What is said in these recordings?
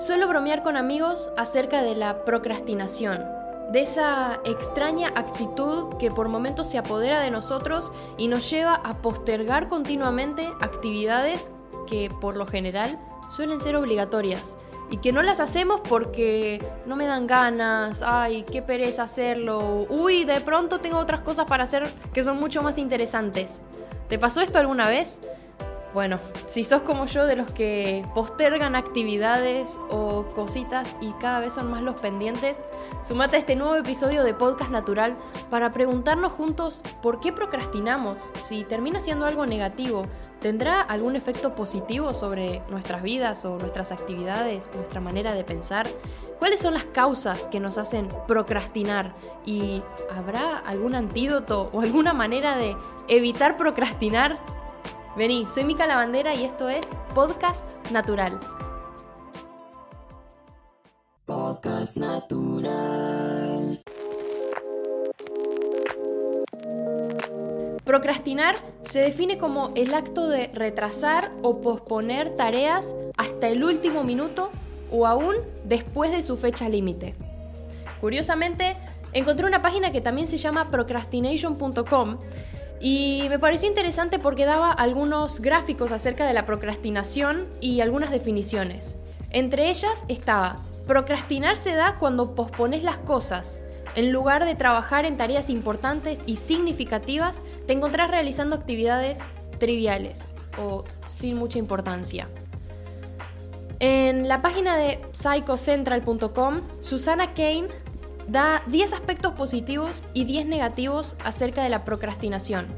Suelo bromear con amigos acerca de la procrastinación, de esa extraña actitud que por momentos se apodera de nosotros y nos lleva a postergar continuamente actividades que por lo general suelen ser obligatorias y que no las hacemos porque no me dan ganas, ay, qué pereza hacerlo, uy, de pronto tengo otras cosas para hacer que son mucho más interesantes. ¿Te pasó esto alguna vez? Bueno, si sos como yo de los que postergan actividades o cositas y cada vez son más los pendientes, sumate a este nuevo episodio de Podcast Natural para preguntarnos juntos por qué procrastinamos, si termina siendo algo negativo, ¿tendrá algún efecto positivo sobre nuestras vidas o nuestras actividades, nuestra manera de pensar? ¿Cuáles son las causas que nos hacen procrastinar? ¿Y habrá algún antídoto o alguna manera de evitar procrastinar? Vení, soy Mica Lavandera y esto es Podcast Natural. Podcast Natural. Procrastinar se define como el acto de retrasar o posponer tareas hasta el último minuto o aún después de su fecha límite. Curiosamente, encontré una página que también se llama procrastination.com y me pareció interesante porque daba algunos gráficos acerca de la procrastinación y algunas definiciones. Entre ellas estaba, procrastinar se da cuando pospones las cosas. En lugar de trabajar en tareas importantes y significativas, te encontrás realizando actividades triviales o sin mucha importancia. En la página de psychocentral.com, Susana Kane da 10 aspectos positivos y 10 negativos acerca de la procrastinación.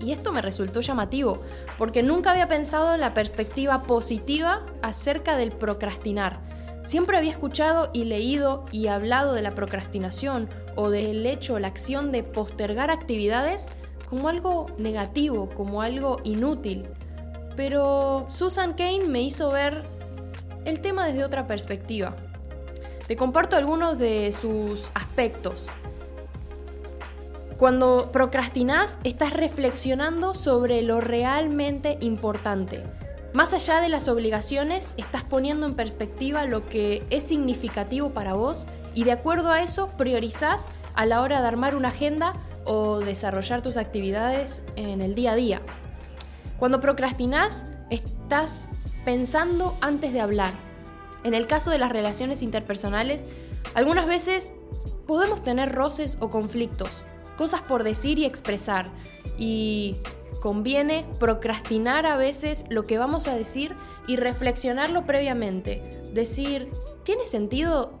Y esto me resultó llamativo, porque nunca había pensado en la perspectiva positiva acerca del procrastinar. Siempre había escuchado y leído y hablado de la procrastinación o del hecho, la acción de postergar actividades como algo negativo, como algo inútil. Pero Susan Kane me hizo ver el tema desde otra perspectiva. Te comparto algunos de sus aspectos. Cuando procrastinas, estás reflexionando sobre lo realmente importante. Más allá de las obligaciones, estás poniendo en perspectiva lo que es significativo para vos y de acuerdo a eso priorizás a la hora de armar una agenda o desarrollar tus actividades en el día a día. Cuando procrastinas, estás pensando antes de hablar, en el caso de las relaciones interpersonales, algunas veces podemos tener roces o conflictos, cosas por decir y expresar, y conviene procrastinar a veces lo que vamos a decir y reflexionarlo previamente. Decir, ¿tiene sentido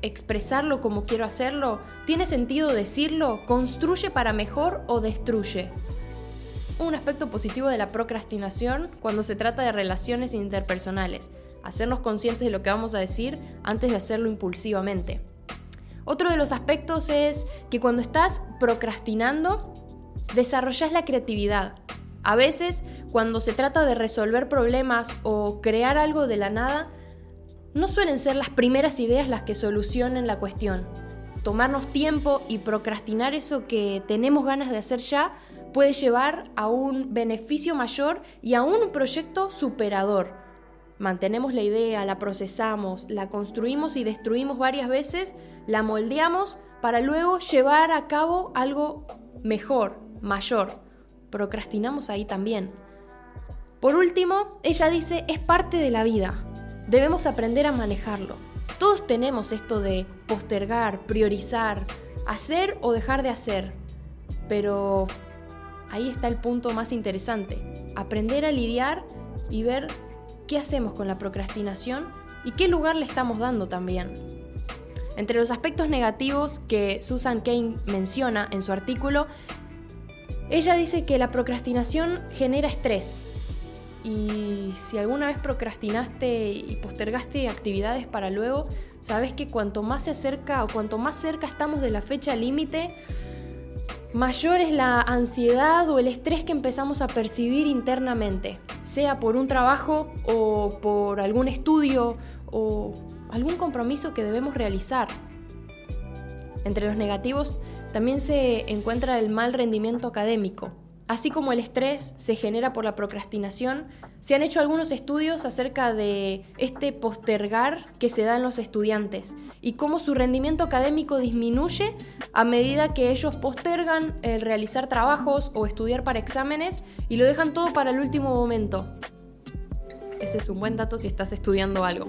expresarlo como quiero hacerlo? ¿Tiene sentido decirlo? ¿Construye para mejor o destruye? Un aspecto positivo de la procrastinación cuando se trata de relaciones interpersonales hacernos conscientes de lo que vamos a decir antes de hacerlo impulsivamente. Otro de los aspectos es que cuando estás procrastinando, desarrollas la creatividad. A veces, cuando se trata de resolver problemas o crear algo de la nada, no suelen ser las primeras ideas las que solucionen la cuestión. Tomarnos tiempo y procrastinar eso que tenemos ganas de hacer ya puede llevar a un beneficio mayor y a un proyecto superador. Mantenemos la idea, la procesamos, la construimos y destruimos varias veces, la moldeamos para luego llevar a cabo algo mejor, mayor. Procrastinamos ahí también. Por último, ella dice, es parte de la vida. Debemos aprender a manejarlo. Todos tenemos esto de postergar, priorizar, hacer o dejar de hacer. Pero ahí está el punto más interesante. Aprender a lidiar y ver qué hacemos con la procrastinación y qué lugar le estamos dando también. Entre los aspectos negativos que Susan Kane menciona en su artículo, ella dice que la procrastinación genera estrés. Y si alguna vez procrastinaste y postergaste actividades para luego, sabes que cuanto más se acerca o cuanto más cerca estamos de la fecha límite, mayor es la ansiedad o el estrés que empezamos a percibir internamente, sea por un trabajo o por algún estudio o algún compromiso que debemos realizar. Entre los negativos también se encuentra el mal rendimiento académico. Así como el estrés se genera por la procrastinación, se han hecho algunos estudios acerca de este postergar que se da en los estudiantes y cómo su rendimiento académico disminuye a medida que ellos postergan el realizar trabajos o estudiar para exámenes y lo dejan todo para el último momento. Ese es un buen dato si estás estudiando algo.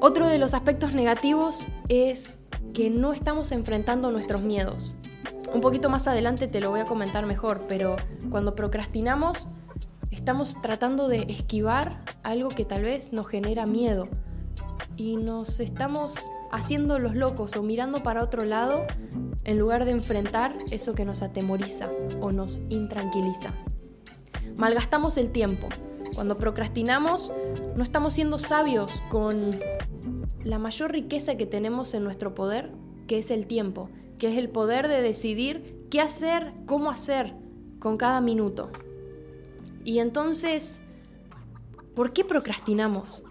Otro de los aspectos negativos es que no estamos enfrentando nuestros miedos. Un poquito más adelante te lo voy a comentar mejor, pero cuando procrastinamos estamos tratando de esquivar algo que tal vez nos genera miedo y nos estamos haciendo los locos o mirando para otro lado en lugar de enfrentar eso que nos atemoriza o nos intranquiliza. Malgastamos el tiempo. Cuando procrastinamos no estamos siendo sabios con la mayor riqueza que tenemos en nuestro poder, que es el tiempo que es el poder de decidir qué hacer, cómo hacer con cada minuto. Y entonces, ¿por qué procrastinamos?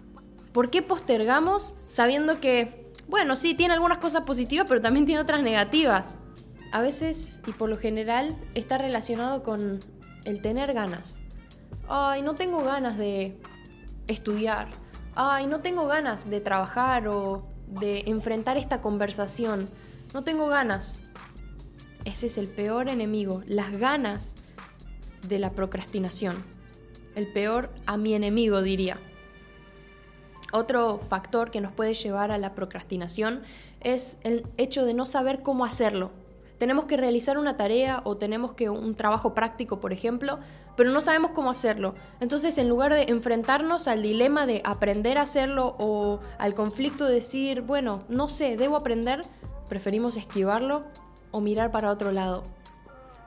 ¿Por qué postergamos sabiendo que, bueno, sí, tiene algunas cosas positivas, pero también tiene otras negativas? A veces, y por lo general, está relacionado con el tener ganas. Ay, no tengo ganas de estudiar. Ay, no tengo ganas de trabajar o de enfrentar esta conversación. No tengo ganas. Ese es el peor enemigo, las ganas de la procrastinación. El peor a mi enemigo, diría. Otro factor que nos puede llevar a la procrastinación es el hecho de no saber cómo hacerlo. Tenemos que realizar una tarea o tenemos que un trabajo práctico, por ejemplo, pero no sabemos cómo hacerlo. Entonces, en lugar de enfrentarnos al dilema de aprender a hacerlo o al conflicto de decir, bueno, no sé, debo aprender, preferimos esquivarlo o mirar para otro lado.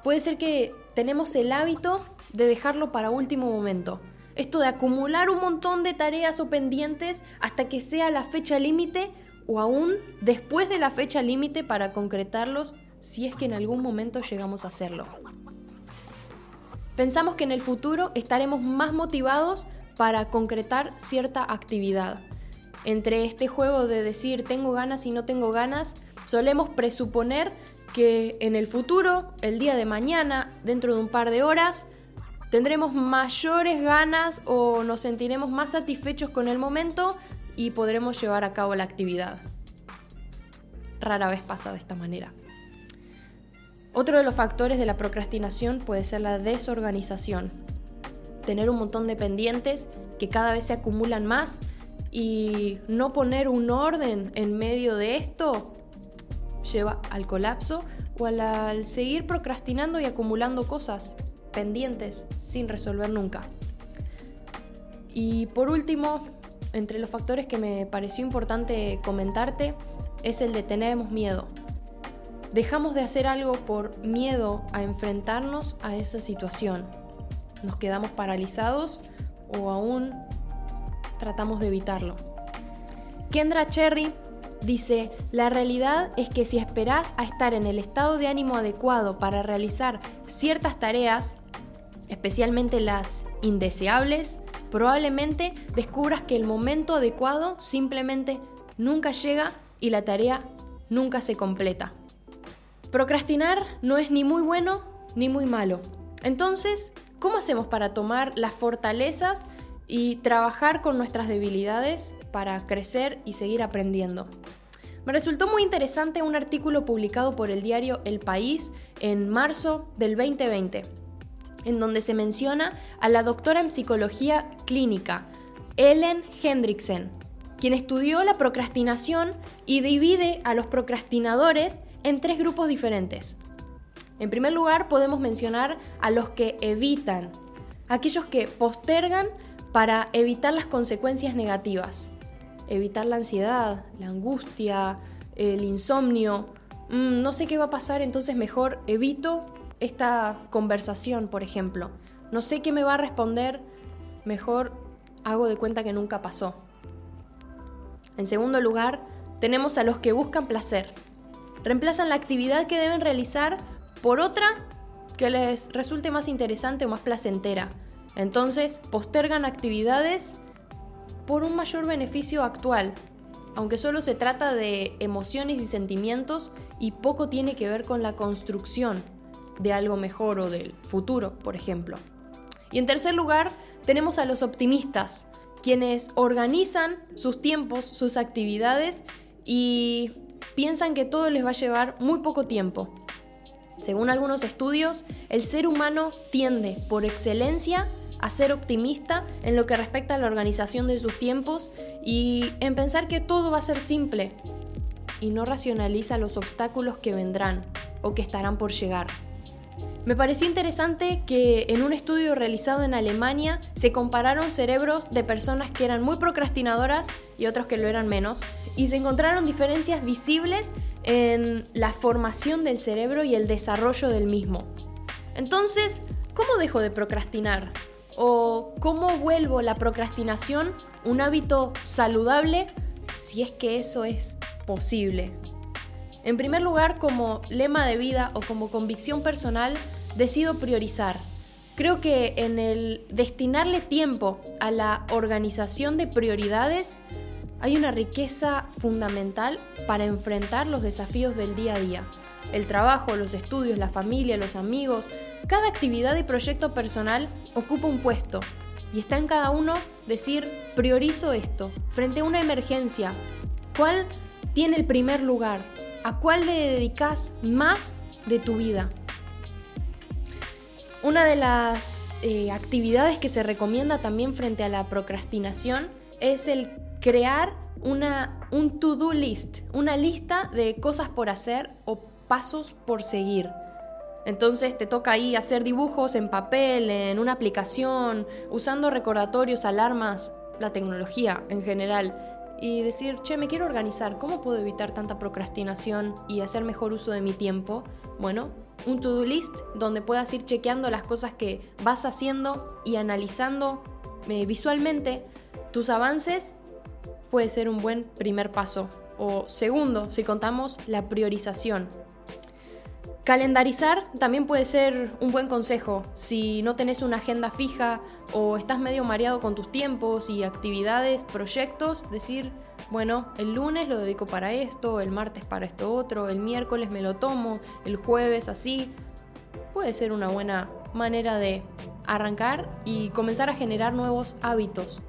Puede ser que tenemos el hábito de dejarlo para último momento. Esto de acumular un montón de tareas o pendientes hasta que sea la fecha límite o aún después de la fecha límite para concretarlos si es que en algún momento llegamos a hacerlo. Pensamos que en el futuro estaremos más motivados para concretar cierta actividad. Entre este juego de decir tengo ganas y no tengo ganas, Solemos presuponer que en el futuro, el día de mañana, dentro de un par de horas, tendremos mayores ganas o nos sentiremos más satisfechos con el momento y podremos llevar a cabo la actividad. Rara vez pasa de esta manera. Otro de los factores de la procrastinación puede ser la desorganización. Tener un montón de pendientes que cada vez se acumulan más y no poner un orden en medio de esto lleva al colapso o al, seguir procrastinando y acumulando cosas pendientes sin resolver nunca. Y por último, entre los factores que me pareció importante comentarte es el de tenemos miedo. Dejamos de hacer algo por miedo a enfrentarnos a esa situación. Nos quedamos paralizados o aún tratamos de evitarlo. Kendra Cherry Dice, la realidad es que si esperás a estar en el estado de ánimo adecuado para realizar ciertas tareas, especialmente las indeseables, probablemente descubras que el momento adecuado simplemente nunca llega y la tarea nunca se completa. Procrastinar no es ni muy bueno ni muy malo. Entonces, ¿cómo hacemos para tomar las fortalezas y trabajar con nuestras debilidades para crecer y seguir aprendiendo. Me resultó muy interesante un artículo publicado por el diario El País en marzo del 2020, en donde se menciona a la doctora en psicología clínica, Ellen Hendrickson, quien estudió la procrastinación y divide a los procrastinadores en tres grupos diferentes. En primer lugar, podemos mencionar a los que evitan, aquellos que postergan para evitar las consecuencias negativas, evitar la ansiedad, la angustia, el insomnio. Mm, no sé qué va a pasar, entonces mejor evito esta conversación, por ejemplo. No sé qué me va a responder, mejor hago de cuenta que nunca pasó. En segundo lugar, tenemos a los que buscan placer. Reemplazan la actividad que deben realizar por otra que les resulte más interesante o más placentera. Entonces, postergan actividades por un mayor beneficio actual, aunque solo se trata de emociones y sentimientos y poco tiene que ver con la construcción de algo mejor o del futuro, por ejemplo. Y en tercer lugar, tenemos a los optimistas, quienes organizan sus tiempos, sus actividades y piensan que todo les va a llevar muy poco tiempo. Según algunos estudios, el ser humano tiende por excelencia a ser optimista en lo que respecta a la organización de sus tiempos y en pensar que todo va a ser simple y no racionaliza los obstáculos que vendrán o que estarán por llegar. Me pareció interesante que en un estudio realizado en Alemania se compararon cerebros de personas que eran muy procrastinadoras y otros que lo eran menos, y se encontraron diferencias visibles en la formación del cerebro y el desarrollo del mismo. Entonces, ¿cómo dejo de procrastinar? ¿O cómo vuelvo la procrastinación un hábito saludable si es que eso es posible? En primer lugar, como lema de vida o como convicción personal, decido priorizar. Creo que en el destinarle tiempo a la organización de prioridades hay una riqueza fundamental para enfrentar los desafíos del día a día. El trabajo, los estudios, la familia, los amigos, cada actividad y proyecto personal ocupa un puesto y está en cada uno decir priorizo esto frente a una emergencia. ¿Cuál tiene el primer lugar? ¿A cuál le dedicas más de tu vida? Una de las eh, actividades que se recomienda también frente a la procrastinación es el crear una, un to-do list, una lista de cosas por hacer o pasos por seguir. Entonces te toca ahí hacer dibujos en papel, en una aplicación, usando recordatorios, alarmas, la tecnología en general y decir, che, me quiero organizar, ¿cómo puedo evitar tanta procrastinación y hacer mejor uso de mi tiempo? Bueno, un to-do list donde puedas ir chequeando las cosas que vas haciendo y analizando eh, visualmente tus avances puede ser un buen primer paso. O segundo, si contamos la priorización, Calendarizar también puede ser un buen consejo si no tenés una agenda fija o estás medio mareado con tus tiempos y actividades, proyectos, decir, bueno, el lunes lo dedico para esto, el martes para esto otro, el miércoles me lo tomo, el jueves así. Puede ser una buena manera de arrancar y comenzar a generar nuevos hábitos.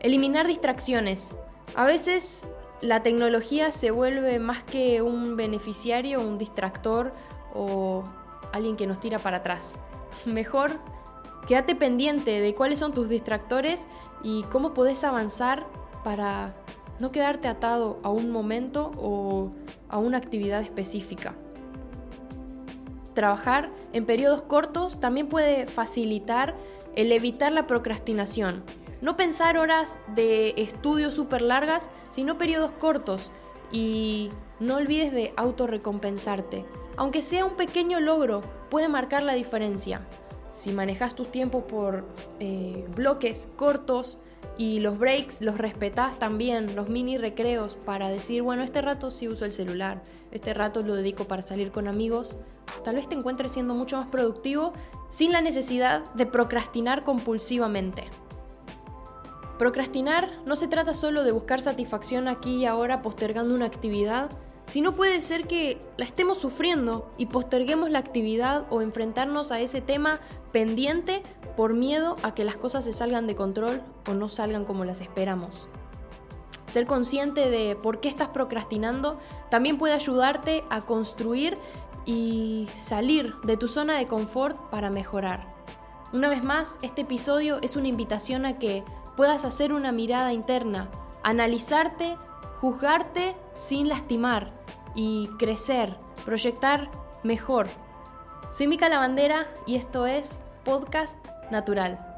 Eliminar distracciones. A veces la tecnología se vuelve más que un beneficiario, un distractor o alguien que nos tira para atrás. Mejor quédate pendiente de cuáles son tus distractores y cómo podés avanzar para no quedarte atado a un momento o a una actividad específica. Trabajar en periodos cortos también puede facilitar el evitar la procrastinación, no pensar horas de estudio súper largas, sino periodos cortos. Y no olvides de autorrecompensarte. Aunque sea un pequeño logro, puede marcar la diferencia. Si manejas tus tiempos por eh, bloques cortos y los breaks los respetas también, los mini recreos, para decir, bueno, este rato sí uso el celular, este rato lo dedico para salir con amigos, tal vez te encuentres siendo mucho más productivo sin la necesidad de procrastinar compulsivamente. Procrastinar no se trata solo de buscar satisfacción aquí y ahora postergando una actividad, sino puede ser que la estemos sufriendo y posterguemos la actividad o enfrentarnos a ese tema pendiente por miedo a que las cosas se salgan de control o no salgan como las esperamos. Ser consciente de por qué estás procrastinando también puede ayudarte a construir y salir de tu zona de confort para mejorar. Una vez más, este episodio es una invitación a que puedas hacer una mirada interna, analizarte, juzgarte sin lastimar y crecer, proyectar mejor. Soy Mica Lavandera y esto es Podcast Natural.